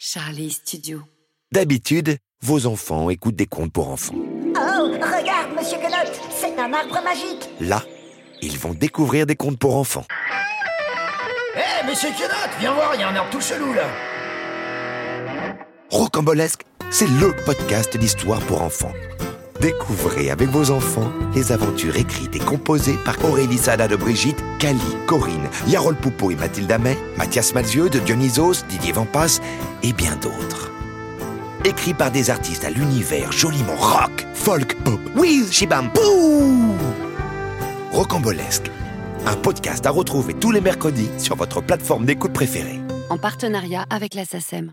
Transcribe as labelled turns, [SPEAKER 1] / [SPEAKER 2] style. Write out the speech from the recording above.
[SPEAKER 1] Charlie Studio.
[SPEAKER 2] D'habitude, vos enfants écoutent des contes pour enfants.
[SPEAKER 3] Oh, regarde, Monsieur Quenotte, c'est un arbre magique.
[SPEAKER 2] Là, ils vont découvrir des contes pour enfants.
[SPEAKER 4] Hé, monsieur Quenotte, viens voir, il y a un arbre tout chelou là.
[SPEAKER 2] Rocambolesque, c'est le podcast d'histoire pour enfants. Découvrez avec vos enfants les aventures écrites et composées par Aurélie Sada de Brigitte, Cali, Corinne, Yarol Poupeau et Mathilde Amet, Mathias Malzieux de Dionysos, Didier Vampas et bien d'autres. Écrit par des artistes à l'univers joliment rock, folk, pop, whiz, shibam, bouh Rocambolesque, un podcast à retrouver tous les mercredis sur votre plateforme d'écoute préférée.
[SPEAKER 1] En partenariat avec la SACEM.